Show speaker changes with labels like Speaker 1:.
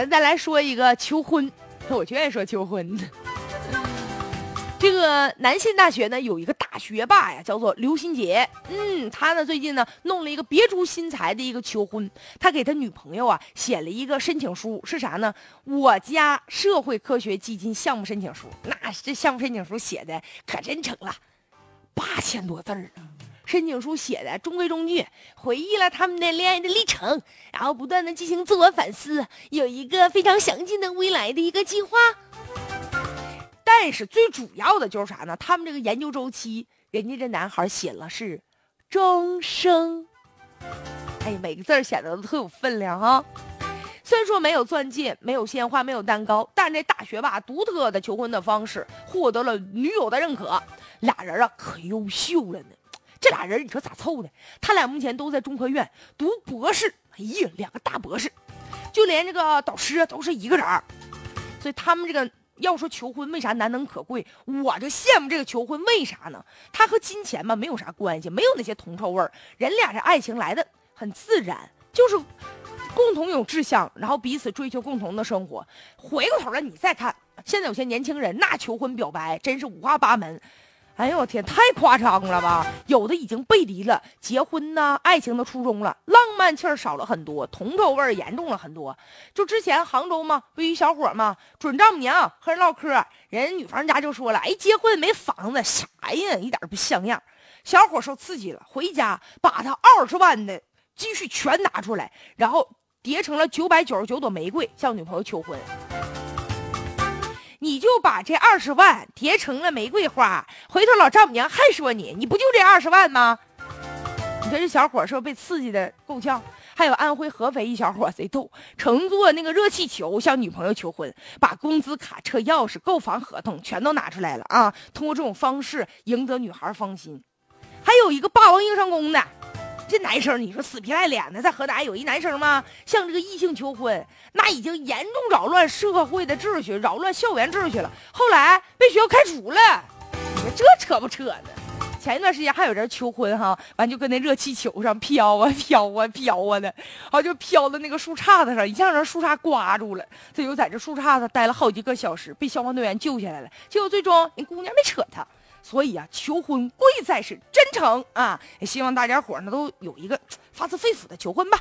Speaker 1: 咱再来说一个求婚，我就愿意说求婚。这个南信大学呢有一个大学霸呀，叫做刘新杰。嗯，他呢最近呢弄了一个别出心裁的一个求婚，他给他女朋友啊写了一个申请书，是啥呢？我家社会科学基金项目申请书。那这项目申请书写的可真诚了，八千多字儿啊！申请书写的中规中矩，回忆了他们的恋爱的历程，然后不断的进行自我反思，有一个非常详尽的未来的一个计划。但是最主要的就是啥呢？他们这个研究周期，人家这男孩写了是终生。哎，每个字写的都特有分量啊！虽然说没有钻戒，没有鲜花，没有蛋糕，但这大学霸独特的求婚的方式获得了女友的认可。俩人啊，可优秀了呢。这俩人你说咋凑的？他俩目前都在中科院读博士。哎呀，两个大博士，就连这个导师都是一个人所以他们这个。要说求婚为啥难能可贵，我就羡慕这个求婚，为啥呢？他和金钱吧没有啥关系，没有那些铜臭味儿，人俩这爱情来的很自然，就是共同有志向，然后彼此追求共同的生活。回过头来你再看，现在有些年轻人那求婚表白真是五花八门。哎呦我天，太夸张了吧！有的已经背离了结婚呐、爱情的初衷了，浪漫气儿少了很多，铜臭味儿严重了很多。就之前杭州嘛，不一小伙嘛，准丈母娘和人唠嗑，人女方家就说了：“哎，结婚没房子，啥呀，一点不像样。”小伙受刺激了，回家把他二十万的积蓄全拿出来，然后叠成了九百九十九朵玫瑰，向女朋友求婚。把这二十万叠成了玫瑰花，回头老丈母娘还说你，你不就这二十万吗？你说这小伙是不是被刺激的够呛？还有安徽合肥一小伙贼逗，乘坐那个热气球向女朋友求婚，把工资卡、车钥匙、购房合同全都拿出来了啊！通过这种方式赢得女孩芳心。还有一个霸王硬上弓的。这男生，你说死皮赖脸的，在河南有一男生吗？向这个异性求婚，那已经严重扰乱社会的秩序，扰乱校园秩序了。后来被学校开除了。你说这扯不扯呢？前一段时间还有人求婚哈，完就跟那热气球上飘啊飘啊飘啊的，啊就飘到那个树杈子上，一下让树杈刮住了，他就在这树杈子待了好几个小时，被消防队员救下来了。结果最终人姑娘没扯他。所以啊，求婚贵在是真诚啊！也希望大家伙呢都有一个 发自肺腑的求婚吧。